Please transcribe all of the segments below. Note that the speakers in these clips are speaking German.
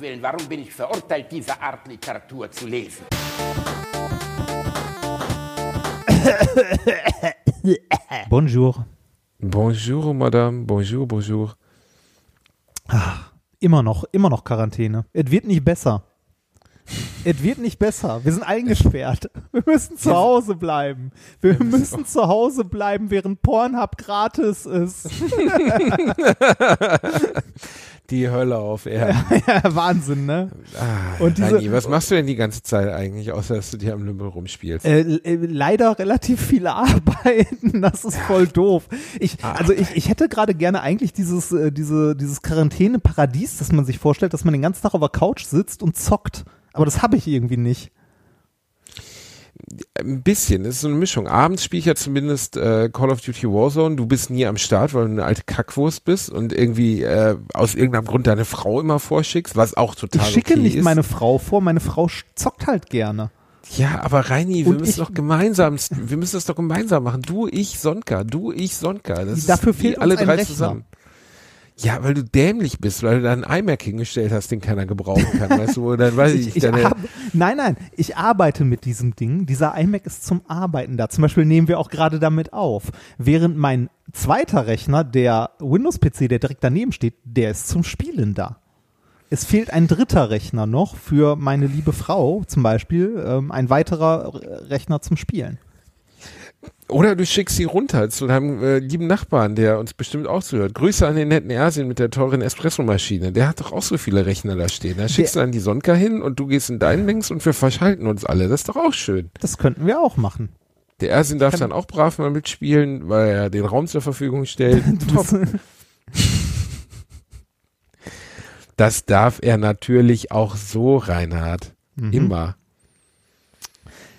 Willen, warum bin ich verurteilt, diese Art Literatur zu lesen? Bonjour. Bonjour, Madame. Bonjour, bonjour. Ach, immer noch, immer noch Quarantäne. Es wird nicht besser. Es wird nicht besser. Wir sind eingesperrt. Wir müssen zu Hause bleiben. Wir müssen zu Hause bleiben, während Pornhub gratis ist. Die Hölle auf Erden. ja, Wahnsinn, ne? Ah, Und diese- Dani, was machst du denn die ganze Zeit eigentlich, außer dass du dir am Lümmel rumspielst? Äh, äh, leider relativ viele Arbeiten. Das ist voll doof. Ich, also ich, ich hätte gerade gerne eigentlich dieses, äh, diese, dieses Quarantäne-Paradies, das man sich vorstellt, dass man den ganzen Tag auf der Couch sitzt und zockt. Aber das habe ich irgendwie nicht. Ein bisschen, das ist so eine Mischung. Abends spiele ich ja zumindest äh, Call of Duty Warzone. Du bist nie am Start, weil du eine alte Kackwurst bist und irgendwie äh, aus irgendeinem Grund deine Frau immer vorschickst, was auch total Ich schicke okay nicht ist. meine Frau vor, meine Frau zockt halt gerne. Ja, aber Reini, wir Und müssen doch gemeinsam, wir müssen das doch gemeinsam machen. Du, ich, Sonka, du, ich, Sonka. Das Dafür fehlt alle drei Rechner. zusammen. Ja, weil du dämlich bist, weil du da einen iMac hingestellt hast, den keiner gebrauchen kann, weißt du, dann weiß ich, Ich, ich nein, nein, ich arbeite mit diesem Ding. Dieser iMac ist zum Arbeiten da. Zum Beispiel nehmen wir auch gerade damit auf. Während mein zweiter Rechner, der Windows-PC, der direkt daneben steht, der ist zum Spielen da. Es fehlt ein dritter Rechner noch für meine liebe Frau, zum Beispiel ähm, ein weiterer Rechner zum Spielen. Oder du schickst sie runter zu deinem äh, lieben Nachbarn, der uns bestimmt auch zuhört. Grüße an den netten Ersin mit der teuren Espressomaschine. Der hat doch auch so viele Rechner da stehen. Da schickst du dann die Sonka hin und du gehst in deinen Links und wir verschalten uns alle. Das ist doch auch schön. Das könnten wir auch machen. Der Ersin darf dann auch brav mal mitspielen, weil er den Raum zur Verfügung stellt. Das darf er natürlich auch so, Reinhard. Mhm. Immer.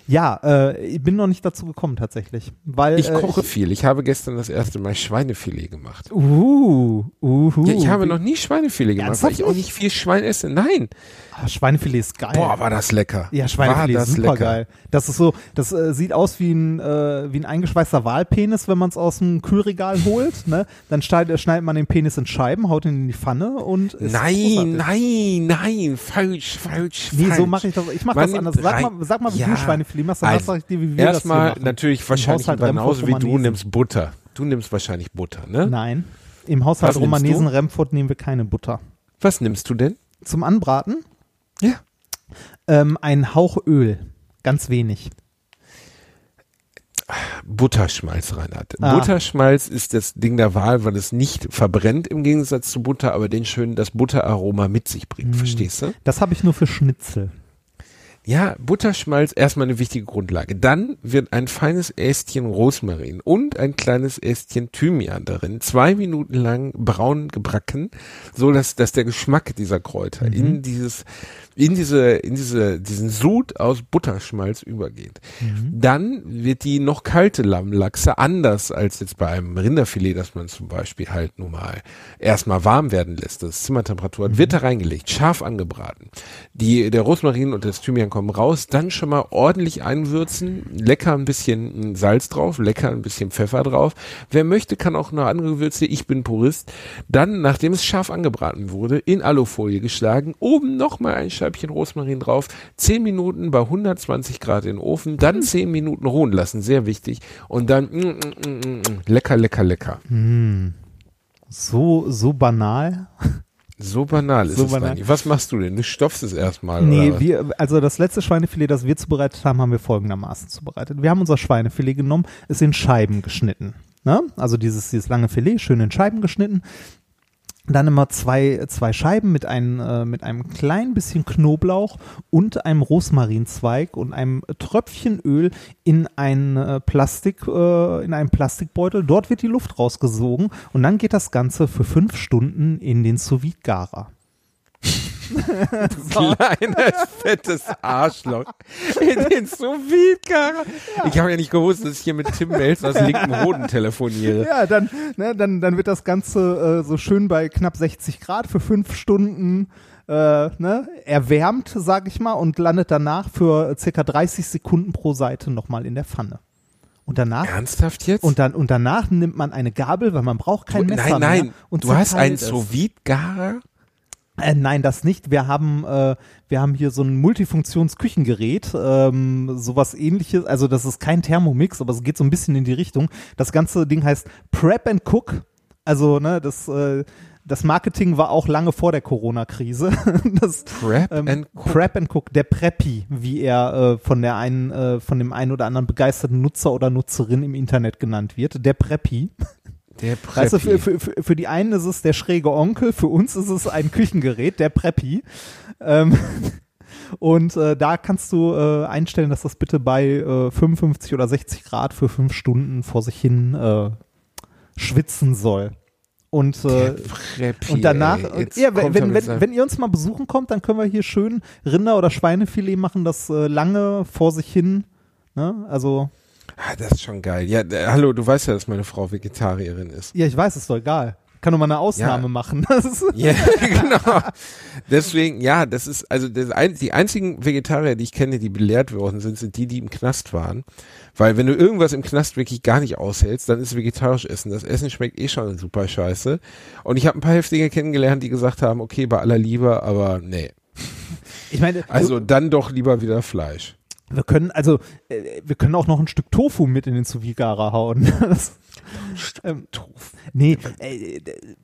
Ja, äh, ich bin noch nicht dazu gekommen tatsächlich, weil Ich äh, koche viel. Ich habe gestern das erste Mal Schweinefilet gemacht. Uh, uh, Ja, ich habe noch nie Schweinefilet gemacht, weil Ernsthaft ich auch nicht viel Schwein esse. Nein. Ah, Schweinefilet ist geil. Boah, war das lecker. Ja, Schweinefilet war ist super lecker. geil. Das ist so, das äh, sieht aus wie ein, äh, wie ein eingeschweißter Walpenis, wenn man es aus dem Kühlregal holt. Ne? Dann schneidet, schneidet man den Penis in Scheiben, haut ihn in die Pfanne und ist Nein, nein, nein, falsch, falsch, Nee, falsch. so mache ich das. Ich mache das anders. Sag mal, sag mal wie Ja. du Schweinefilet machst, dann Also, dir, wie wir das Erstmal natürlich wahrscheinlich genauso wie du nimmst Butter. Du nimmst wahrscheinlich Butter, ne? Nein, im Haushalt Romanesen du? Remford nehmen wir keine Butter. Was nimmst du denn? Zum Anbraten Ja. ähm, ein Hauch Öl, ganz wenig. Butterschmalz, Reinhard. Ah. Butterschmalz ist das Ding der Wahl, weil es nicht verbrennt im Gegensatz zu Butter, aber den schön das Butteraroma mit sich bringt. Verstehst du? Das habe ich nur für Schnitzel. Ja, Butterschmalz erstmal eine wichtige Grundlage. Dann wird ein feines Ästchen Rosmarin und ein kleines Ästchen Thymian darin zwei Minuten lang braun gebracken, so dass, dass der Geschmack dieser Kräuter Mhm. in dieses, in diese, in diese, diesen Sud aus Butterschmalz übergeht. Mhm. Dann wird die noch kalte Lammlachse anders als jetzt bei einem Rinderfilet, das man zum Beispiel halt nun mal erstmal warm werden lässt, das Zimmertemperatur hat, wird da reingelegt, scharf angebraten. Die, der Rosmarin und das Thymian kommen raus, dann schon mal ordentlich einwürzen, lecker ein bisschen Salz drauf, lecker ein bisschen Pfeffer drauf. Wer möchte, kann auch noch andere Gewürze, ich bin Purist. Dann, nachdem es scharf angebraten wurde, in Alufolie geschlagen, oben nochmal ein Scheibchen Rosmarin drauf, 10 Minuten bei 120 Grad in den Ofen, dann 10 Minuten ruhen lassen, sehr wichtig. Und dann mm, mm, mm, mm, mm, lecker, lecker, lecker. So, so banal. So banal ist So es, banal. Dani. Was machst du denn? Du stopfst es erstmal. Nee, wir, also das letzte Schweinefilet, das wir zubereitet haben, haben wir folgendermaßen zubereitet. Wir haben unser Schweinefilet genommen, es in Scheiben geschnitten. Ne? Also dieses, dieses lange Filet, schön in Scheiben geschnitten. Dann immer zwei, zwei Scheiben mit, ein, äh, mit einem kleinen bisschen Knoblauch und einem Rosmarinzweig und einem Tröpfchen Öl in ein äh, Plastik, äh, in einen Plastikbeutel. Dort wird die Luft rausgesogen und dann geht das Ganze für fünf Stunden in den sous garer Kleines, fettes Arschloch. In den sous vide Ich habe ja nicht gewusst, dass ich hier mit Tim Melz aus linkem Hoden telefoniere. Ja, dann, ne, dann, dann wird das Ganze äh, so schön bei knapp 60 Grad für fünf Stunden äh, ne, erwärmt, sag ich mal, und landet danach für circa 30 Sekunden pro Seite nochmal in der Pfanne. Und danach, Ernsthaft jetzt? und, dann, und danach nimmt man eine Gabel, weil man braucht kein Du- Messer nein, nein. mehr. Und du hast einen sous garer Äh, nein, das nicht. Wir haben, äh, wir haben hier so ein Multifunktionsküchengerät, ähm, sowas ähnliches. Also das ist kein Thermomix, aber es geht so ein bisschen in die Richtung. Das ganze Ding heißt Prep and Cook. Also, ne, das, äh, das Marketing war auch lange vor der Corona-Krise. Prep ähm, and Cook. Prep and Cook, der Preppy, wie er äh, von der einen, äh, von dem einen oder anderen begeisterten Nutzer oder Nutzerin im Internet genannt wird. Der Preppy. Der Weißt du, für, Preppy. für, für, die einen ist es der schräge Onkel, für uns ist es ein Küchengerät, der Preppy. Ähm, und äh, da kannst du äh, einstellen, dass das bitte bei äh, 55 oder 60 Grad für fünf Stunden vor sich hin äh, schwitzen soll. Und, äh, Preppy, und danach, ey. ja, wenn, wenn, wenn ihr uns mal besuchen kommt, dann können wir hier schön Rinder- oder Schweinefilet machen, das äh, lange vor sich hin, ne? Also, Ah, das ist schon geil. Ja, äh, hallo, du weißt ja, dass meine Frau Vegetarierin ist. ja, ich weiß, ist doch egal. Kann doch mal eine Ausnahme Ja. machen. Ja, genau. Deswegen, ja, das ist, also das ein, die einzigen Vegetarier, die ich kenne, die belehrt worden sind, sind die, die im Knast waren. Weil wenn du irgendwas im Knast wirklich gar nicht aushältst, dann ist vegetarisch Essen. Das Essen schmeckt eh schon super scheiße. Und ich habe ein paar Heftige kennengelernt, die gesagt haben, okay, bei aller Liebe, aber nee. ich meine, Also dann doch lieber wieder Fleisch. Wir können, also, äh, wir können auch noch ein Stück Tofu mit in den sous hauen. Das, ähm, nee, äh, äh,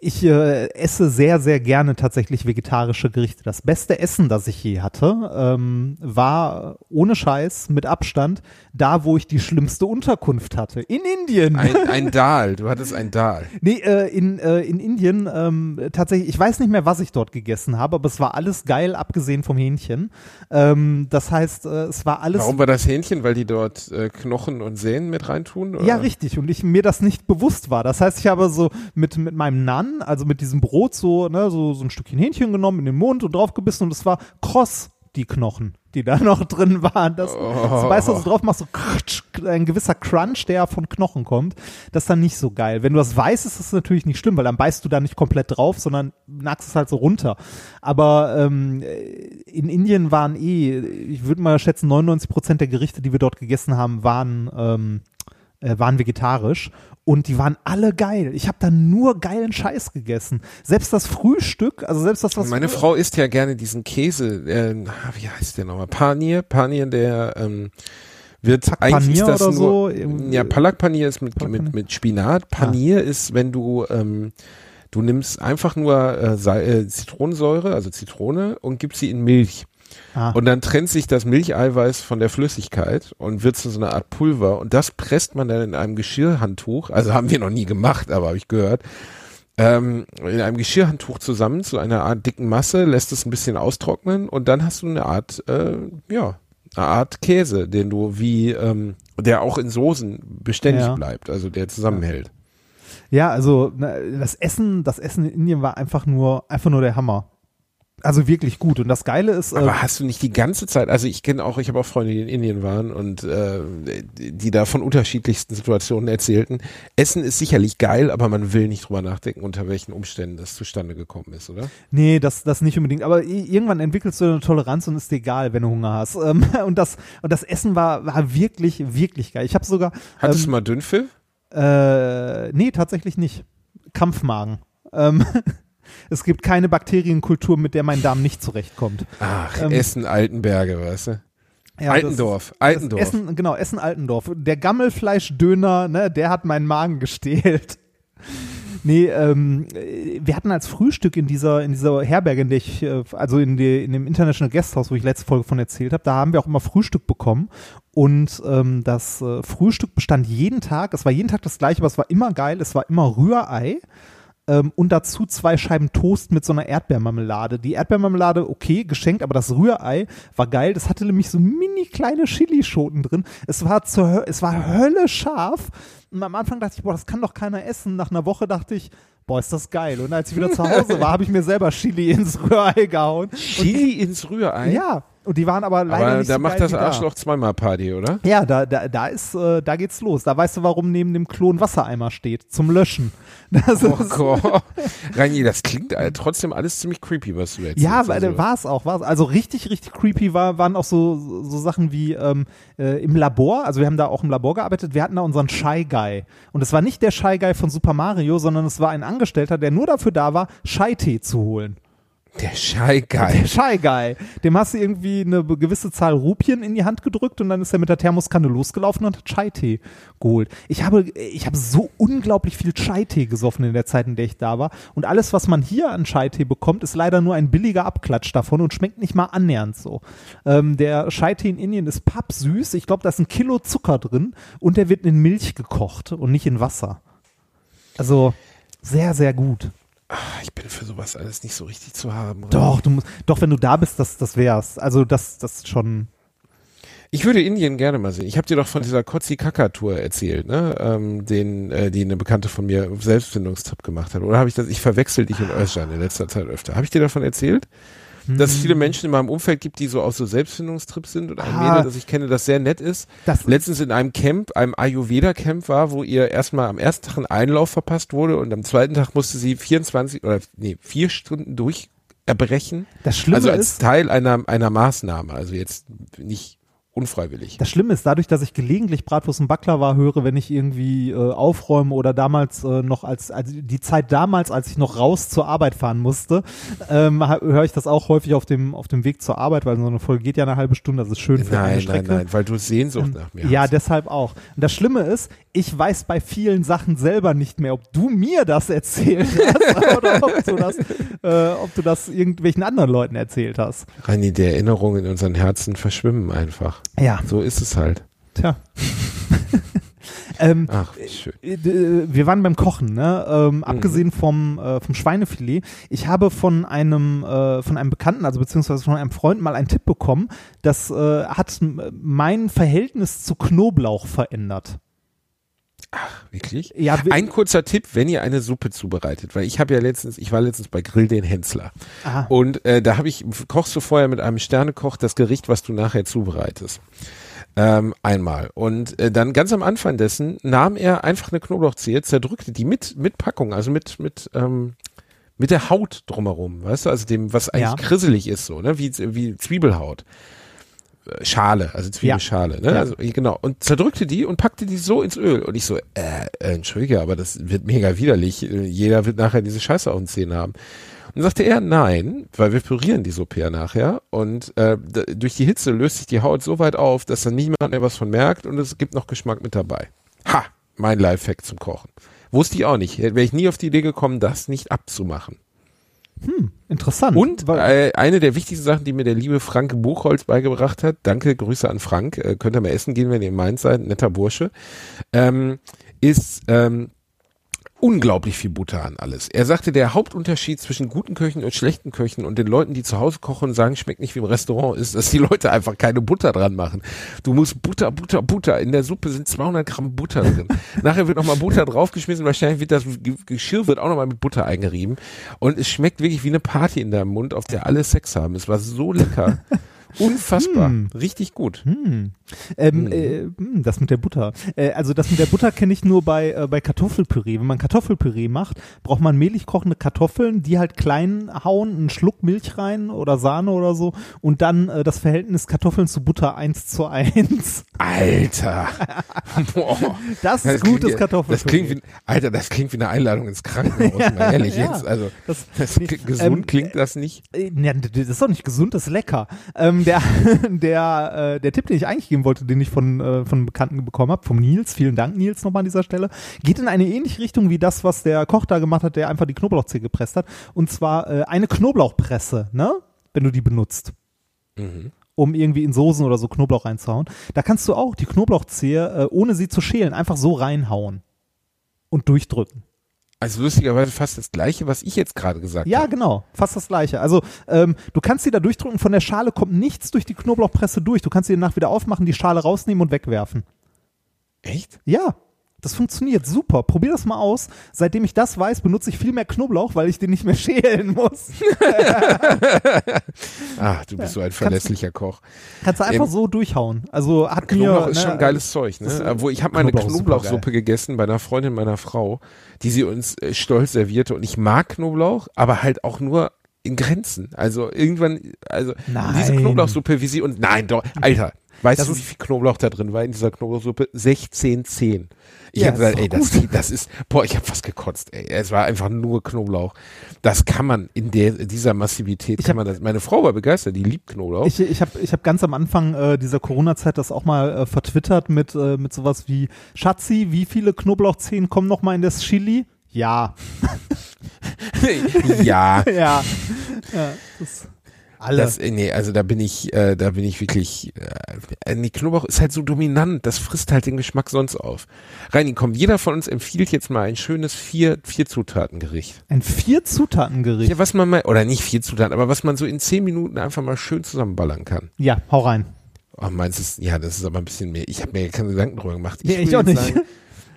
ich äh, esse sehr, sehr gerne tatsächlich vegetarische Gerichte. Das beste Essen, das ich je hatte, ähm, war ohne Scheiß mit Abstand da, wo ich die schlimmste Unterkunft hatte. In Indien. Ein, ein Dahl, du hattest ein Dahl. Nee, äh, in, äh, in Indien ähm, tatsächlich, ich weiß nicht mehr, was ich dort gegessen habe, aber es war alles geil, abgesehen vom Hähnchen. Ähm, das heißt, äh, es war alles. Warum war das Hähnchen? Weil die dort äh, Knochen und Sehnen mit reintun? Oder? Ja, richtig. Und ich mir das nicht bewusst war. Das heißt, ich habe so mit, mit meinem Nan, also mit diesem Brot, so, ne, so, so ein Stückchen Hähnchen genommen, in den Mund und draufgebissen und es war kross, die Knochen, die da noch drin waren. Das, das beißt du so drauf, machst so ein gewisser Crunch, der von Knochen kommt. Das ist dann nicht so geil. Wenn du das weißt, ist das natürlich nicht schlimm, weil dann beißt du da nicht komplett drauf, sondern nagst es halt so runter. Aber ähm, in Indien waren eh, ich würde mal schätzen, 99 Prozent der Gerichte, die wir dort gegessen haben, waren ähm, äh, waren vegetarisch und die waren alle geil. Ich habe da nur geilen Scheiß gegessen. Selbst das Frühstück, also selbst das, was Meine früher- Frau isst ja gerne diesen Käse, äh, wie heißt der nochmal? Panier, Panier, der ähm, wird Pak eigentlich das oder nur, so, ja, Palak Panier ist mit, Palak mit, mit Spinat. Panier ist, wenn du ähm, du nimmst einfach nur äh, äh, Zitronensäure, also Zitrone und gibst sie in Milch. Ah. Und dann trennt sich das Milcheiweiß von der Flüssigkeit und wird zu so einer Art Pulver. Und das presst man dann in einem Geschirrhandtuch. Also haben wir noch nie gemacht, aber habe ich gehört. Ähm, in einem Geschirrhandtuch zusammen zu einer Art dicken Masse, lässt es ein bisschen austrocknen und dann hast du eine Art, äh, ja, eine Art Käse, den du wie, ähm, der auch in Soßen beständig Ja. bleibt, also der zusammenhält. Ja, also das Essen, das Essen in Indien war einfach nur, einfach nur der Hammer. Also wirklich gut. Und das Geile ist, äh, Aber hast du nicht die ganze Zeit, also ich kenne auch, ich habe auch Freunde, die in Indien waren und äh, die da von unterschiedlichsten Situationen erzählten. Essen ist sicherlich geil, aber man will nicht drüber nachdenken, unter welchen Umständen das zustande gekommen ist, oder? nee, das, das nicht unbedingt. Aber irgendwann entwickelst du eine Toleranz und ist dir egal, wenn du Hunger hast. Ähm, und das, und das Essen war, war wirklich, wirklich geil. Ich habe sogar, Hattest du ähm, mal Dünnpfiff? Äh, nee, tatsächlich nicht. Kampfmagen. Ähm, es gibt keine Bakterienkultur, mit der mein Darm nicht zurechtkommt. Ach, ähm, Essen Altenberge, weißt du? Ja, Altendorf, das- Altendorf. Das Essen, genau, Essen Altendorf. Der Gammelfleischdöner, ne, der hat meinen Magen gestählt. Nee, ähm, äh, wir hatten als Frühstück in dieser, in dieser Herberge, in der ich, äh, also in, die, in dem International Guesthouse, wo ich letzte Folge von erzählt habe, da haben wir auch immer Frühstück bekommen. Und ähm, das äh, Frühstück bestand jeden Tag, es war jeden Tag das gleiche, aber es war immer geil, es war immer Rührei ähm, und dazu zwei Scheiben Toast mit so einer Erdbeermarmelade. Die Erdbeermarmelade, okay, geschenkt, aber das Rührei war geil. Das hatte nämlich so mini kleine Chilischoten drin. Es war, zur, es war Hölle scharf. Und am Anfang dachte ich, boah, das kann doch keiner essen. Nach einer Woche dachte ich, boah, ist das geil. Und als ich wieder zu Hause war, habe ich mir selber Chili ins Rührei gehauen. Chili ins Rührei? Ja, Und die waren aber leider Aber nicht da so macht geil das wie da. Arschloch zweimal Party, oder? Ja, da, da, da ist, äh, da geht's los. Da weißt du, warum neben dem Klo ein Wassereimer steht. Zum Löschen. Das Oh Gott. Reini, das klingt äh, trotzdem alles ziemlich creepy, was du erzählst. ja, also, war es auch. War's. Also richtig, richtig creepy war, waren auch so, so Sachen wie ähm, äh, im Labor. Also wir haben da auch im Labor gearbeitet. Wir hatten da unseren Shy Guy. Und es war nicht der Shy Guy von Super Mario, sondern es war ein Angestellter, der nur dafür da war, Chai-Tee zu holen. Der Schei Der. Shy. Dem hast du irgendwie eine gewisse Zahl Rupien in die Hand gedrückt und dann ist er mit der Thermoskanne losgelaufen und hat Chai-Tee geholt. Ich habe, ich habe so unglaublich viel Chai-Tee gesoffen in der Zeit, in der ich da war. Und alles, was man hier an Chai-Tee bekommt, ist leider nur ein billiger Abklatsch davon und schmeckt nicht mal annähernd so. Ähm, der Chai-Tee in Indien ist pappsüß. Ich glaube, da ist ein Kilo Zucker drin und der wird in Milch gekocht und nicht in Wasser. Also sehr, sehr gut. Ah, Ich bin für sowas alles nicht so richtig zu haben. Doch, du musst, doch, wenn du da bist, das, das wär's. Also das, das schon. Ich würde Indien gerne mal sehen. Ich habe dir doch von dieser Kotzi Kaka Tour erzählt, ne? Ähm, den, äh, die eine Bekannte von mir auf Selbstfindungstrip gemacht hat. Oder habe ich das? Ich verwechsel dich und Özcan in letzter Zeit öfter. Habe ich dir davon erzählt? Dass es viele Menschen in meinem Umfeld gibt, die so auf so Selbstfindungstrips sind und ein Ah. Mädel, das ich kenne, das sehr nett ist, Das, letztens in einem Camp, einem Ayurveda-Camp war, wo ihr erstmal am ersten Tag ein Einlauf verpasst wurde und am zweiten Tag musste sie 24 oder nee, vier Stunden durch erbrechen. das Schlimme Also als ist, Teil einer, einer Maßnahme, also jetzt nicht unfreiwillig. Das Schlimme ist, dadurch, dass ich gelegentlich Bratwurst und Baklava höre, wenn ich irgendwie äh, aufräume oder damals äh, noch als, also die Zeit damals, als ich noch raus zur Arbeit fahren musste, ähm, höre ich das auch häufig auf dem, auf dem Weg zur Arbeit, weil so eine Folge geht ja eine halbe Stunde, das ist schön für eine Nein, nein, Strecke. nein, weil du Sehnsucht nach mir Ja, hast. deshalb auch. Und das Schlimme ist, ich weiß bei vielen Sachen selber nicht mehr, ob du mir das erzählt hast oder ob du das, äh, ob du das irgendwelchen anderen Leuten erzählt hast. Reini, die Erinnerungen in unseren Herzen verschwimmen einfach. Ja, So ist es halt. tja. ähm, Ach, wie schön. Äh, d- Wir waren beim Kochen, ne? Ähm, abgesehen vom, äh, vom Schweinefilet. Ich habe von einem, äh, von einem Bekannten, also beziehungsweise von einem Freund mal einen Tipp bekommen, das äh, hat m- mein Verhältnis zu Knoblauch verändert. Wirklich? Ja, Ein kurzer Tipp, wenn ihr eine Suppe zubereitet, weil ich habe ja letztens, ich war letztens bei Grill den Hensler Aha. und äh, da habe ich, kochst du vorher mit einem Sternekoch das Gericht, was du nachher zubereitest. Ähm, einmal. Und äh, dann ganz am Anfang dessen nahm er einfach eine Knoblauchzehe, zerdrückte die mit, mit Packung, also mit, mit, ähm, mit der Haut drumherum, weißt du, also dem, was eigentlich Ja. krisselig ist, so, ne, wie, wie Zwiebelhaut. Schale, also Zwiebelschale, ne? Ja. Also genau. Und zerdrückte die und packte die so ins Öl. Und ich so, äh, äh, entschuldige, aber das wird mega widerlich. Jeder wird nachher diese Scheiße auf den Zähnen haben. Und dann sagte er, nein, weil wir pürieren die Suppe ja nachher. Und äh, durch die Hitze löst sich die Haut so weit auf, dass dann niemand mehr was von merkt und es gibt noch Geschmack mit dabei. Ha, mein Lifehack zum Kochen. Wusste ich auch nicht. Wäre ich nie auf die Idee gekommen, das nicht abzumachen. Interessant. Und äh, eine der wichtigsten Sachen, die mir der liebe Frank Buchholz beigebracht hat, danke, Grüße an Frank, äh, könnt ihr mal essen gehen, wenn ihr in Mainz seid, netter Bursche, ähm, ist ähm, unglaublich viel Butter an alles. Er sagte, der Hauptunterschied zwischen guten Köchen und schlechten Köchen und den Leuten, die zu Hause kochen und sagen, schmeckt nicht wie im Restaurant, ist, dass die Leute einfach keine Butter dran machen. Du musst Butter, Butter, Butter. In der Suppe sind 200 Gramm Butter drin. Nachher wird nochmal Butter draufgeschmissen. Wahrscheinlich wird das Ge- Geschirr wird auch nochmal mit Butter eingerieben. Und es schmeckt wirklich wie eine Party in deinem Mund, auf der alle Sex haben. Es war so lecker. Unfassbar. Hm. Richtig gut. Hm. Ähm, Hm. äh, hm, das mit der Butter. Äh, also das mit der Butter kenne ich nur bei, äh, bei Kartoffelpüree. Wenn man Kartoffelpüree macht, braucht man mehlig kochende Kartoffeln, die halt klein hauen, einen Schluck Milch rein oder Sahne oder so und dann äh, das Verhältnis Kartoffeln zu Butter 1 zu 1. Alter. Boah. Das ist klingt gutes ja- Kartoffelpüree. Das klingt wie, Alter, das klingt wie eine Einladung ins Krankenhaus, mal ehrlich ja. jetzt. Also, Das- das, klingt- gesund ähm, klingt das nicht. Äh, Ja, das ist doch nicht gesund, das ist lecker. Ähm, der, der, äh, der Tipp, den ich eigentlich geben wollte, den ich von, äh, von einem Bekannten bekommen habe, vom Nils, vielen Dank Nils nochmal an dieser Stelle, geht in eine ähnliche Richtung wie das, was der Koch da gemacht hat, der einfach die Knoblauchzehe gepresst hat. Und zwar äh, eine Knoblauchpresse, ne? Wenn du die benutzt. Mhm. Um irgendwie in Soßen oder so Knoblauch reinzuhauen. Da kannst du auch die Knoblauchzehe, äh, ohne sie zu schälen, einfach so reinhauen. Und durchdrücken. Also lustigerweise fast das gleiche, was ich jetzt gerade gesagt Ja, habe. genau, fast das gleiche. Also ähm, du kannst sie da durchdrücken, von der Schale kommt nichts durch die Knoblauchpresse durch. Du kannst sie danach wieder aufmachen, die Schale rausnehmen und wegwerfen. Echt? Ja, Das funktioniert super. Probier das mal aus. Seitdem ich das weiß, benutze ich viel mehr Knoblauch, weil ich den nicht mehr schälen muss. Ah, du bist so ein verlässlicher Koch. Kannst du einfach Ähm, so durchhauen. Also hat Knoblauch mir, ist ne, schon geiles Zeug, ne? Obwohl ich habe mal eine Knoblauch ist Knoblauchsuppe gegessen bei einer Freundin meiner Frau, die sie uns äh, stolz servierte und ich mag Knoblauch, aber halt auch nur in Grenzen. Also irgendwann, also Nein. diese Knoblauchsuppe, wie sie uns, nein, doch, Alter, weißt Das du, wie viel Knoblauch da drin war in dieser Knoblauchsuppe? 16, 10. Ich Ja, habe gesagt, ey, das, das ist, boah, ich habe fast gekotzt, ey. Es war einfach nur Knoblauch. Das kann man in der, dieser Massivität, Ich kann hab- man das. Meine Frau war begeistert, die liebt Knoblauch. Ich, ich habe ich hab ganz am Anfang äh, dieser Corona-Zeit das auch mal äh, vertwittert mit, äh, mit sowas wie Schatzi, wie viele Knoblauchzehen kommen noch mal in das Chili? Ja. ja. ja. ja das, alle. Das, äh, nee, also da bin ich, äh, da bin ich wirklich, äh, nee, Knoblauch ist halt so dominant, das frisst halt den Geschmack sonst auf. Reini, komm, jeder von uns empfiehlt jetzt mal ein schönes vier, vier Zutatengericht. Ein Vier-Zutaten-Gericht. Ja, was man mal, oder nicht vier Zutaten, aber was man so in zehn Minuten einfach mal schön zusammenballern kann. Ja, hau rein. Oh, meinst du, es- ja, das ist aber ein bisschen mehr. Ich habe mir keine Gedanken drüber gemacht. Nee, will ich auch nicht. Sagen,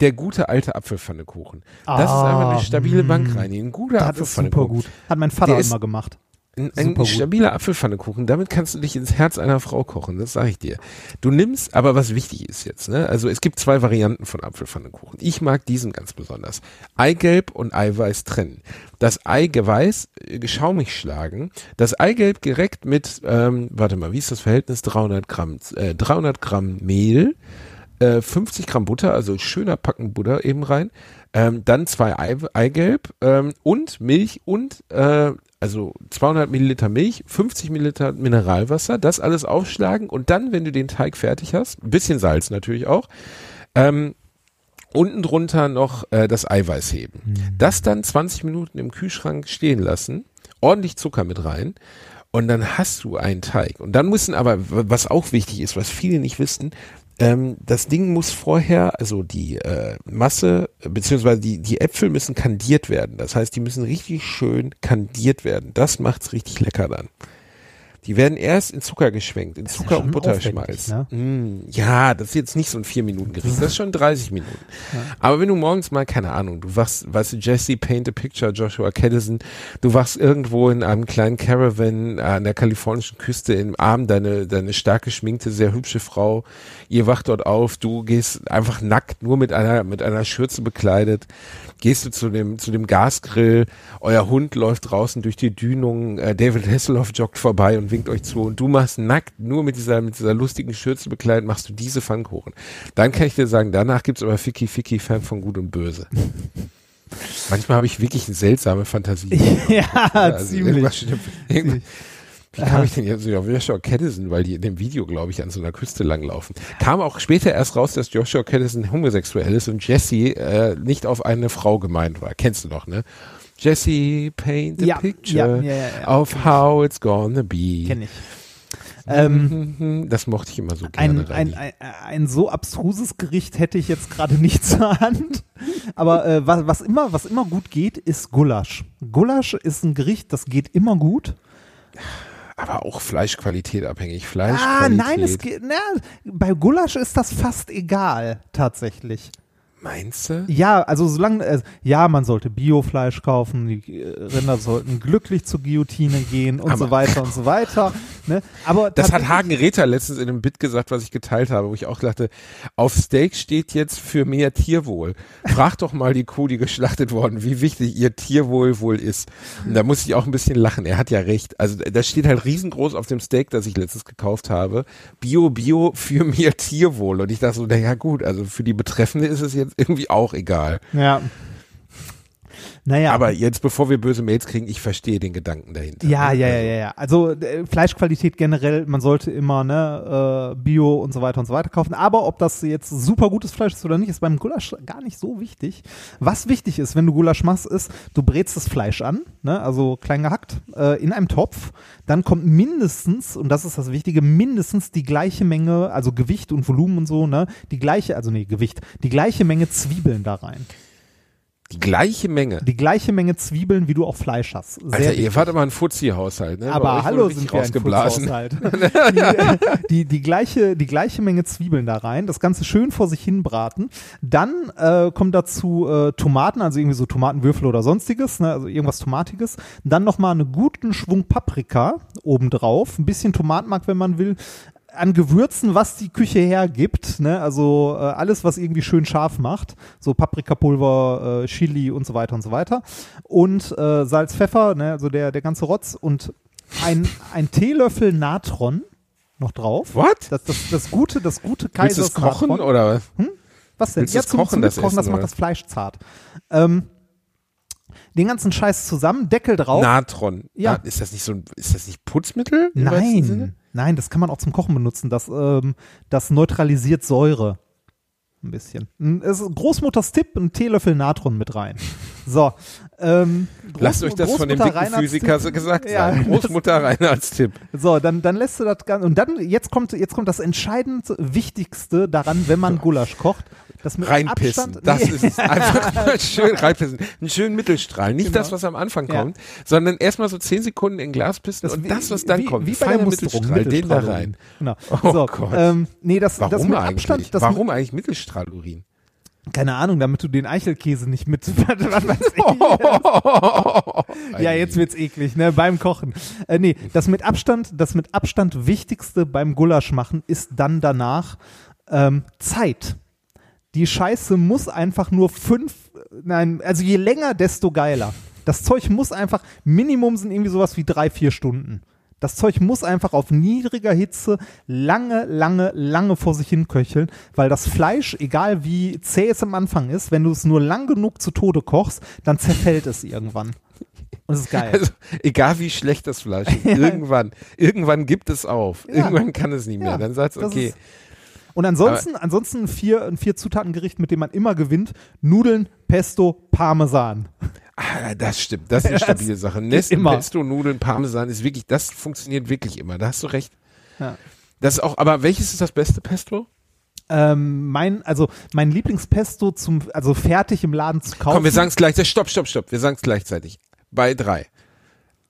der gute alte Apfelpfannekuchen. Das ist Ah, einfach eine stabile mm. Bank rein. Ein guter Das ist super gut. Hat mein Vater Der ist- immer gemacht. Ein, ein Super gut. stabiler Apfelpfannekuchen, damit kannst du dich ins Herz einer Frau kochen, das sage ich dir. Du nimmst, aber was wichtig ist jetzt, ne? Also es gibt zwei Varianten von Apfelpfannekuchen. Ich mag diesen ganz besonders. Eigelb und Eiweiß trennen. Das Eiweiß äh, schaumig schlagen. Das Eigelb direkt mit, ähm, warte mal, wie ist das Verhältnis? 300 Gramm, äh, 300 Gramm Mehl, äh, 50 Gramm Butter, also schöner Packen Butter eben rein. Ähm, dann zwei Ei, Eigelb ähm, und Milch und äh, also 200 Milliliter Milch, 50 Milliliter Mineralwasser, das alles aufschlagen und dann, wenn du den Teig fertig hast, ein bisschen Salz natürlich auch, ähm, unten drunter noch äh, das Eiweiß heben. Das dann 20 Minuten im Kühlschrank stehen lassen, ordentlich Zucker mit rein und dann hast du einen Teig. Und dann müssen aber, was auch wichtig ist, was viele nicht wissen, ähm, das Ding muss vorher, also die äh, Masse, beziehungsweise die, die Äpfel müssen kandiert werden. Das heißt, die müssen richtig schön kandiert werden. Das macht's richtig lecker dann. Die werden erst in Zucker geschwenkt, in ja Zucker schon und Butterschmalz. aufwendig, Mm, ja, das ist jetzt nicht so ein vier Minuten Gericht, das ist schon 30 Minuten. Aber wenn du morgens mal, keine Ahnung, du wachst, weißt du, Jesse Paint a Picture, Joshua Caddison, du wachst irgendwo in einem kleinen Caravan an der kalifornischen Küste im Arm deine, deine stark geschminkte, sehr hübsche Frau, ihr wacht dort auf, du gehst einfach nackt, nur mit einer, mit einer Schürze bekleidet, gehst du zu dem, zu dem Gasgrill, euer Hund läuft draußen durch die Dünung, äh, David Hasselhoff joggt vorbei und winkt euch zu und du machst nackt, nur mit dieser, mit dieser lustigen Schürze bekleidet, machst du diese Pfannkuchen. Dann kann ich dir sagen, danach gibt's aber Ficky Ficky Fan von Gut und Böse. Manchmal habe ich wirklich eine seltsame Fantasie. ja, Also ziemlich. irgendwas- Wie kam ich denn jetzt auf Joshua Caddison, weil die in dem Video, glaube ich, an so einer Küste langlaufen. Kam auch später erst raus, dass Joshua Caddison homosexuell ist und Jesse äh, nicht auf eine Frau gemeint war. Kennst du doch, ne? Jesse, paint a Ja, picture ja, ja, of how it's gonna be. Kenn ich. Ähm, Mhm, das mochte ich immer so gerne. ein, ein, ein, ein so abstruses Gericht hätte ich jetzt gerade nicht zur Hand. Aber äh, was, was, immer, was immer gut geht, ist Gulasch. Gulasch ist ein Gericht, das geht immer gut. Aber auch Fleischqualität abhängig. Ah, Fleischqualität. nein, es geht. Na, bei Gulasch ist das fast egal, tatsächlich. Meinst du? Ja, also solange, äh, ja, man sollte Biofleisch kaufen, die äh, Rinder sollten glücklich zur Guillotine gehen und Aber- so weiter und so weiter. Ne? Aber Das hat Hagen Rether letztens in einem Bit gesagt, was ich geteilt habe, wo ich auch dachte, auf Steak steht jetzt für mehr Tierwohl. Frag doch mal die Kuh, die geschlachtet worden, wie wichtig ihr Tierwohl wohl ist. Und da muss ich auch ein bisschen lachen. Er hat ja recht. Also da steht halt riesengroß auf dem Steak, das ich letztens gekauft habe, Bio, Bio für mehr Tierwohl. Und ich dachte so, na ja gut, also für die Betreffende ist es jetzt irgendwie auch egal. Ja. Naja. Aber jetzt, bevor wir böse Mails kriegen, ich verstehe den Gedanken dahinter. Ja, ne? ja, ja, Also- ja, ja. Also äh, Fleischqualität generell, man sollte immer ne, äh, Bio und so weiter und so weiter kaufen. Aber ob das jetzt super gutes Fleisch ist oder nicht, ist beim Gulasch gar nicht so wichtig. Was wichtig ist, wenn du Gulasch machst, ist, du brätst das Fleisch an, ne, also klein gehackt, äh, in einem Topf. Dann kommt mindestens, und das ist das Wichtige, mindestens die gleiche Menge, also Gewicht und Volumen und so, ne, die gleiche, also nee, Gewicht, die gleiche Menge Zwiebeln da rein. Die gleiche Menge. Die gleiche Menge Zwiebeln, wie du auch Fleisch hast. Sehr Alter, wichtig. ihr wart aber ein Fuzzi-Haushalt, ne? Aber hallo sind wir ein rausgeblasen. Furzhaushalt. die, äh, die, die, gleiche, die gleiche Menge Zwiebeln da rein, das Ganze schön vor sich hin braten. Dann äh, kommen dazu äh, Tomaten, also irgendwie so Tomatenwürfel oder sonstiges, ne? also irgendwas Tomatiges. Dann nochmal einen guten Schwung Paprika obendrauf, ein bisschen Tomatenmark, wenn man will. An Gewürzen, was die Küche hergibt, ne? also äh, alles, was irgendwie schön scharf macht, so Paprikapulver, äh, Chili und so weiter und so weiter. Und äh, Salz, Pfeffer, ne? also der, der ganze Rotz und ein, ein Teelöffel Natron noch drauf. What? Das, das, das gute, das gute Willst du Kaisers es kochen Natron. oder was? Was denn? willst Ja, zum, kochen, zum das Mitkochen, das macht oder? das Fleisch zart. Ähm, den ganzen Scheiß zusammen, Deckel drauf. Natron. Ja. Ist das nicht so ein, ist das nicht Putzmittel? Nein, nein, das kann man auch zum Kochen benutzen. Das, ähm, das neutralisiert Säure. Ein bisschen. Es ist Großmutters Tipp, ein Teelöffel Natron mit rein. So. Ähm, Lasst euch das von dem dicken Physiker Tipp- so gesagt Ja, sein. Großmutter Rainer als Tipp. So, dann, dann lässt du das Ganze. Und dann, jetzt kommt, jetzt kommt das entscheidend Wichtigste daran, wenn man Gulasch kocht. Das mit Reinpissen. Abstand, das Nee. ist es. Einfach mal schön reinpissen. Einen schönen Mittelstrahl. Nicht Genau. das, was am Anfang Ja. kommt, sondern erstmal so zehn Sekunden in Glas pissen Das und wie- das, was dann wie, kommt. Wie bei feiner der Musterung, Mittelstrahl, den da rein. Genau. Oh so, Gott. Ähm, nee, das, das Warum mit eigentlich? Abstand, das Warum eigentlich Mittelstrahlurin? Keine Ahnung, damit du den Eichelkäse nicht mit. was weiß ich. ja, jetzt wird's eklig, ne, beim Kochen. Äh, nee, das mit Abstand, das mit Abstand Wichtigste beim Gulasch machen ist dann danach ähm, Zeit. Die Scheiße muss einfach nur fünf, nein, also je länger, desto geiler. Das Zeug muss einfach, Minimum sind irgendwie sowas wie drei, vier Stunden. Das Zeug muss einfach auf niedriger Hitze lange, lange, lange vor sich hin köcheln, weil das Fleisch, egal wie zäh es am Anfang ist, wenn du es nur lang genug zu Tode kochst, dann zerfällt es irgendwann. Und das ist geil. Also, egal wie schlecht das Fleisch ist, irgendwann, irgendwann gibt es auf. Ja. Irgendwann kann es nicht mehr. Ja, Dann sagst du, okay. Und ansonsten, ansonsten ein vier, ein vier Zutatengericht, mit dem man immer gewinnt. Nudeln, Pesto, Parmesan. Ah, das stimmt. Das ist eine Das stabile Sache. Nesten. Pesto, Nudeln, Parmesan ist wirklich, das funktioniert wirklich immer. Da hast du recht. Ja. Das ist auch, aber welches ist das beste Pesto? Ähm, mein, also mein Lieblingspesto zum, also fertig im Laden zu kaufen. Komm, wir sagen es gleichzeitig. Stopp, stopp, stopp. Wir sagen es gleichzeitig. Bei drei.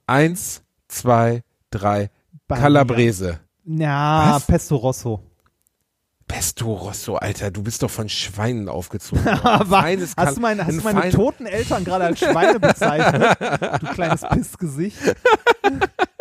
Eins, zwei, drei. Bei Calabrese. Ja, Was? Pesto Rosso. Pesto Rosso, Alter, du bist doch von Schweinen aufgezogen. Feines hast du meine, hast du meine fein- toten Eltern gerade als Schweine bezeichnet? du kleines Pissgesicht.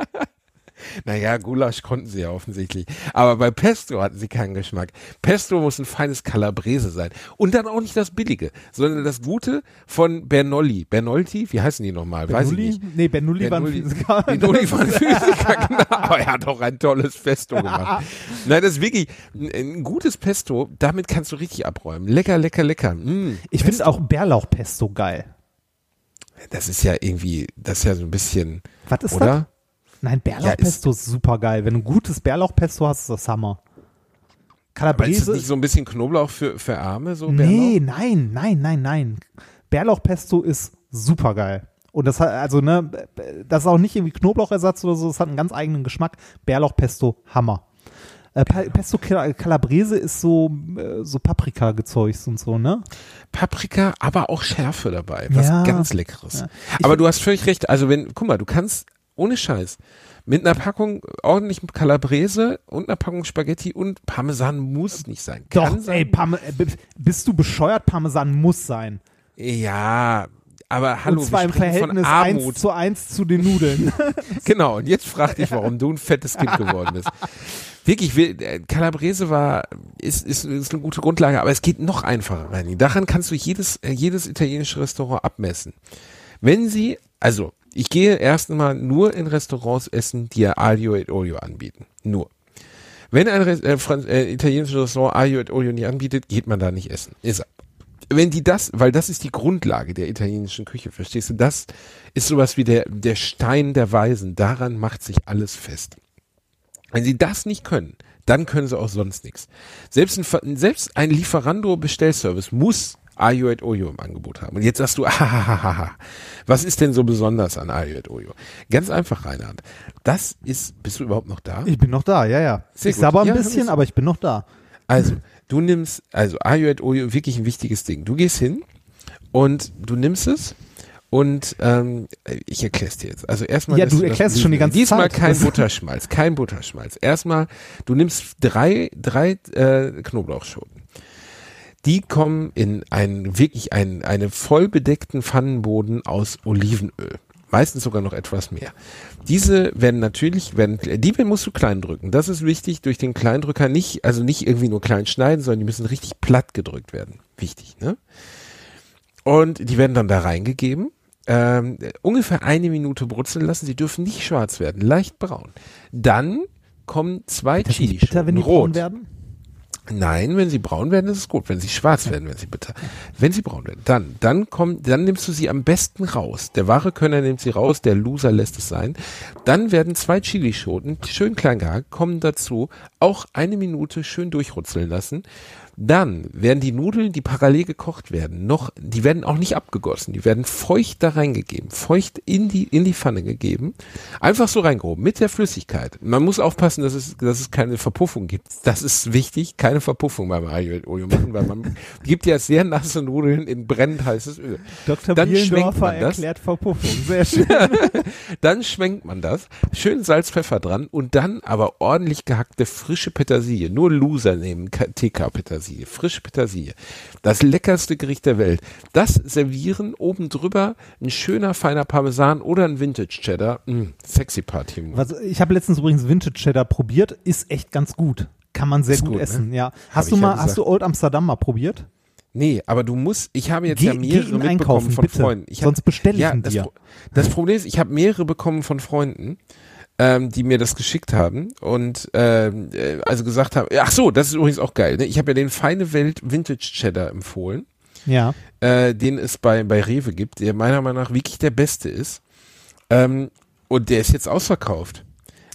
Naja, Gulasch konnten sie ja offensichtlich. Aber bei Pesto hatten sie keinen Geschmack. Pesto muss ein feines Calabrese sein. Und dann auch nicht das Billige, sondern das Gute von Bernolli. Bernolti, wie heißen die nochmal? Weiß ich Bernoulli? nicht. Nee, Bernoulli war ein Physiker. Bernoulli war ein Physiker, genau. Aber er hat auch ein tolles Pesto gemacht. Nein, das ist wirklich ein, ein gutes Pesto. Damit kannst du richtig abräumen. Lecker, lecker, lecker. Mm, Ich finde auch Bärlauchpesto geil. das ist ja irgendwie, das ist ja so ein bisschen, Was ist oder? das? Nein, Bärlauchpesto ist super geil. Wenn du ein gutes Bärlauchpesto hast, ist das Hammer. Aber ist das Calabrese. nicht so ein bisschen Knoblauch für, für Arme, so nee, nein, nein, nein, nein. Bärlauchpesto ist super geil. Und das hat, also, ne, das ist auch nicht irgendwie Knoblauchersatz oder so, das hat einen ganz eigenen Geschmack. Bärlauchpesto, Hammer. Äh, Pa- Pesto Cal- Calabrese ist so, äh, so Paprika-Gezeugs und so, ne? Paprika, aber auch Schärfe dabei. Was Ja. ganz Leckeres. Ja. Aber du hast völlig recht. Also wenn, guck mal, du kannst ohne Scheiß mit einer Packung ordentlich Calabrese und einer Packung Spaghetti und Parmesan muss nicht sein. Doch, Kann sein. ey, Parme äh, bist du bescheuert? Parmesan muss sein. Ja, aber hallo, und zwar wir im Verhältnis von 1 Armut. zu 1 zu den Nudeln. Genau, und jetzt frag dich, warum du ein fettes Kind geworden bist. Wirklich, wir, äh, Calabrese war, ist, ist, ist eine gute Grundlage, aber es geht noch einfacher rein. Daran kannst du jedes, äh, jedes italienische Restaurant abmessen. Wenn sie, also, ich gehe erst einmal nur in Restaurants essen, die ja Aglio et Olio anbieten. Nur. Wenn ein Re äh, äh, italienisches Restaurant Aglio et Olio nicht anbietet, geht man da nicht essen. Ist wenn die das, weil das ist die Grundlage der italienischen Küche, verstehst du? Das ist sowas wie der, der Stein der Weisen. Daran macht sich alles fest. Wenn sie das nicht können, dann können sie auch sonst nichts. Selbst ein, selbst ein Lieferando-Bestellservice muss Aglio et Olio im Angebot haben. Und jetzt sagst du, ahahaha, was ist denn so besonders an Aglio et Olio? Ganz einfach, Reinhard. Das ist, bist du überhaupt noch da? ich bin noch da, ja, ja. Sehr ich sabber ein Ja, bisschen, aber ich bin noch da. Also, du nimmst, also Aglio et Olio, wirklich ein wichtiges Ding. Du gehst hin Und du nimmst es und ähm, ich erkläre es dir jetzt. Also erstmal. Ja, du erklärst schon die ganze Diesmal Zeit. kein Das- Butterschmalz, kein Butterschmalz. Erstmal, du nimmst drei, drei äh, Knoblauchschoten. Die kommen in einen wirklich einen, eine voll bedeckten Pfannenboden aus Olivenöl. Meistens sogar noch etwas mehr. Diese werden natürlich, werden, die musst du klein drücken. Das ist wichtig, durch den Kleindrücker nicht, also nicht irgendwie nur klein schneiden, sondern die müssen richtig platt gedrückt werden. Wichtig, ne? Und die werden dann da reingegeben. Ähm, ungefähr eine Minute brutzeln lassen. Sie dürfen nicht schwarz werden, leicht braun. Dann kommen zwei Chilischoten, bitter, wenn die rot. werden? Nein, wenn sie braun werden, ist es gut. Wenn sie schwarz werden, werden sie bitter. Wenn sie braun werden, dann, dann kommt, dann nimmst du sie am besten raus. Der wahre Könner nimmt sie raus, der Loser lässt es sein. Dann werden zwei Chilischoten, schön klein gehackt, kommen dazu, auch eine Minute schön durchrutzeln lassen. Dann werden die Nudeln, die parallel gekocht werden, noch, die werden auch nicht abgegossen, die werden feucht da reingegeben, feucht in die, in die Pfanne gegeben, einfach so reingehoben, mit der Flüssigkeit. Man muss aufpassen, dass es, dass es keine Verpuffung gibt. Das ist wichtig, keine Verpuffung beim Aglio machen, weil man gibt ja sehr nasse Nudeln in brennend heißes Öl. Dr. Dann schwenkt man das. erklärt Verpuffung. Sehr schön. Dann schwenkt man das, schön Salz, Pfeffer dran und dann aber ordentlich gehackte frische Petersilie. Nur Loser nehmen TK-Petersilie, frische Petersilie. Das leckerste Gericht der Welt. Das servieren oben drüber ein schöner feiner Parmesan oder ein Vintage Cheddar. Mm, sexy Party. Was, ich habe letztens übrigens Vintage Cheddar probiert, ist echt ganz gut. Kann man sehr gut, gut, ne? essen, ja. Hab Hast ich du ja mal, gesagt. hast du Old Amsterdam mal probiert? Nee, aber du musst, ich habe jetzt Geh- ja mehrere mitbekommen von bitte. Freunden. Ich hab, Sonst bestell ich ja, das, dir. Das Problem ist, ich habe mehrere bekommen von Freunden, ähm, die mir das geschickt haben und ähm, äh, also gesagt haben, ach so, das ist übrigens auch geil. Ne? Ich habe ja den Feine Welt Vintage Cheddar empfohlen, Ja. äh, den es bei bei Rewe gibt, der meiner Meinung nach wirklich der beste ist. Ähm, und der ist jetzt ausverkauft.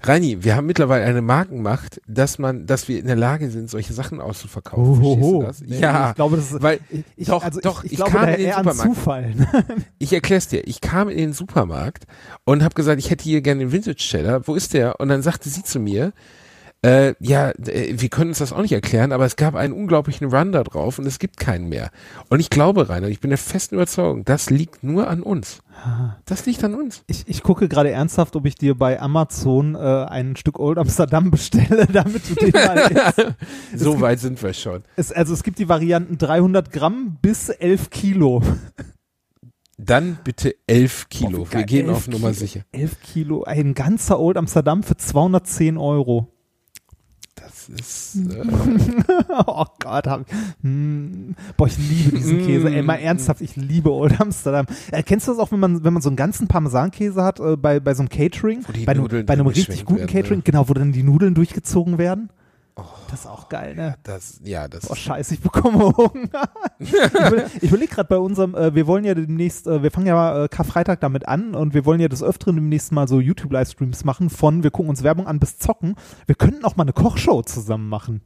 Reini, wir haben mittlerweile eine Markenmacht, dass man, dass wir in der Lage sind, solche Sachen auszuverkaufen. Verstehst du das? Nee, Ja, Ich glaube, das ist, weil ich, doch, also doch, ich, ich, ich kam in den Supermarkt. Zufall. Ich erklär's dir. Ich kam in den Supermarkt und habe gesagt, ich hätte hier gerne den Vintage Cheddar. Wo ist der? Und dann sagte sie zu mir, äh, ja, äh, wir können uns das auch nicht erklären, aber es gab einen unglaublichen Run da drauf und es gibt keinen mehr. Und ich glaube, Rainer, ich bin der festen Überzeugung, das liegt nur an uns. Das liegt an uns. Ich, ich gucke gerade ernsthaft, ob ich dir bei Amazon äh, ein Stück Old Amsterdam bestelle, damit du den mal isst. So gibt- weit sind wir schon. es, Also es gibt die Varianten 300 Gramm bis 11 Kilo. Dann bitte elf Kilo. Oh, wir gehen auf Nummer Kilo. sicher. 11 Kilo, ein ganzer Old Amsterdam für 210 Euro. Das ist, äh, oh Gott, hab, hm. boah, ich liebe diesen Mm. Käse. Ey, mal ernsthaft, ich liebe Old Amsterdam. Äh, kennst du das auch, wenn man, wenn man so einen ganzen Parmesankäse hat äh, bei, bei so einem Catering? Bei, bei einem richtig guten werden, Catering, ne? genau, wo dann die Nudeln durchgezogen werden. Oh. das ist auch geil, ne? das, ja, das Oh scheiße, ich bekomme Hunger. ich überle- ich überlege gerade bei unserem, äh, wir wollen ja demnächst, äh, wir fangen ja äh, Karfreitag damit an und wir wollen ja des Öfteren demnächst mal so YouTube-Livestreams machen von, wir gucken uns Werbung an bis zocken. Wir könnten auch mal eine Kochshow zusammen machen.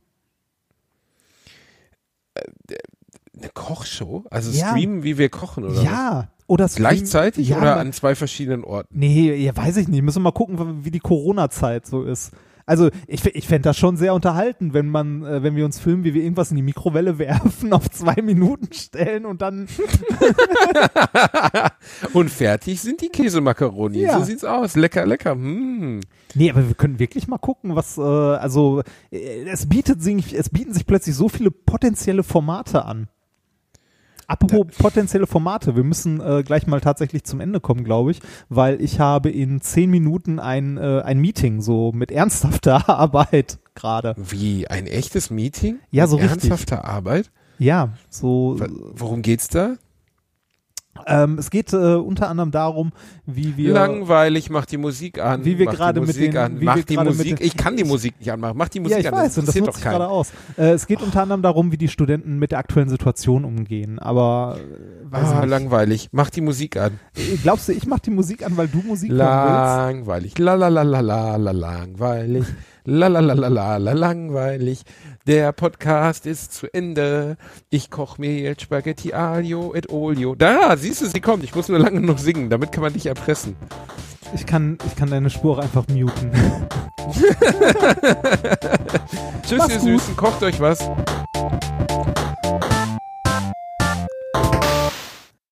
eine Kochshow? Also Ja. streamen, wie wir kochen, oder? was? ja, oder stream- Gleichzeitig ja, oder an zwei verschiedenen Orten? Nee, ja, weiß ich nicht. Müssen wir mal gucken, wie die Corona-Zeit so ist. Also ich, ich fände das schon sehr unterhalten, wenn man, äh, wenn wir uns filmen, wie wir irgendwas in die Mikrowelle werfen, auf zwei Minuten stellen und dann. Und fertig sind die Käsemakaroni. Ja. So sieht's aus. Lecker, lecker. Hm. Nee, aber wir können wirklich mal gucken, was, äh, also äh, es bietet sich, es bieten sich plötzlich so viele potenzielle Formate an. Apropos potenzielle Formate, wir müssen äh, gleich mal tatsächlich zum Ende kommen, glaube ich, weil ich habe in zehn Minuten ein, äh, ein Meeting, so mit ernsthafter Arbeit gerade. Wie ein echtes Meeting? Ja, so Mit richtig. Ernsthafter Arbeit? Ja, so. Worum geht's da? Ähm, es geht äh, unter anderem darum, wie wir. Langweilig, mach die Musik an. Wie wir mach gerade mit Musik den- an. wie Mach wir die gerade mit Musik. den- ich kann die Musik nicht anmachen. Mach die Musik ja, ich an. weiß, und das nutze doch gerade aus. Äh, es geht unter anderem darum, wie die Studenten mit der aktuellen Situation umgehen. Aber äh, weiß Ah, langweilig. Mach die Musik an. Äh, Glaubst du, ich mache die Musik an, weil du Musik hören willst? Langweilig. La la la la la la langweilig. La la la la la la langweilig. Der Podcast ist zu Ende. Ich koch mir jetzt Spaghetti Aglio et Olio. Da, siehst du, sie kommt. Ich muss nur lange noch singen. Damit kann man dich erpressen. Ich kann, ich kann deine Spur einfach muten. Tschüss, Mach's ihr gut. Süßen. Kocht euch was.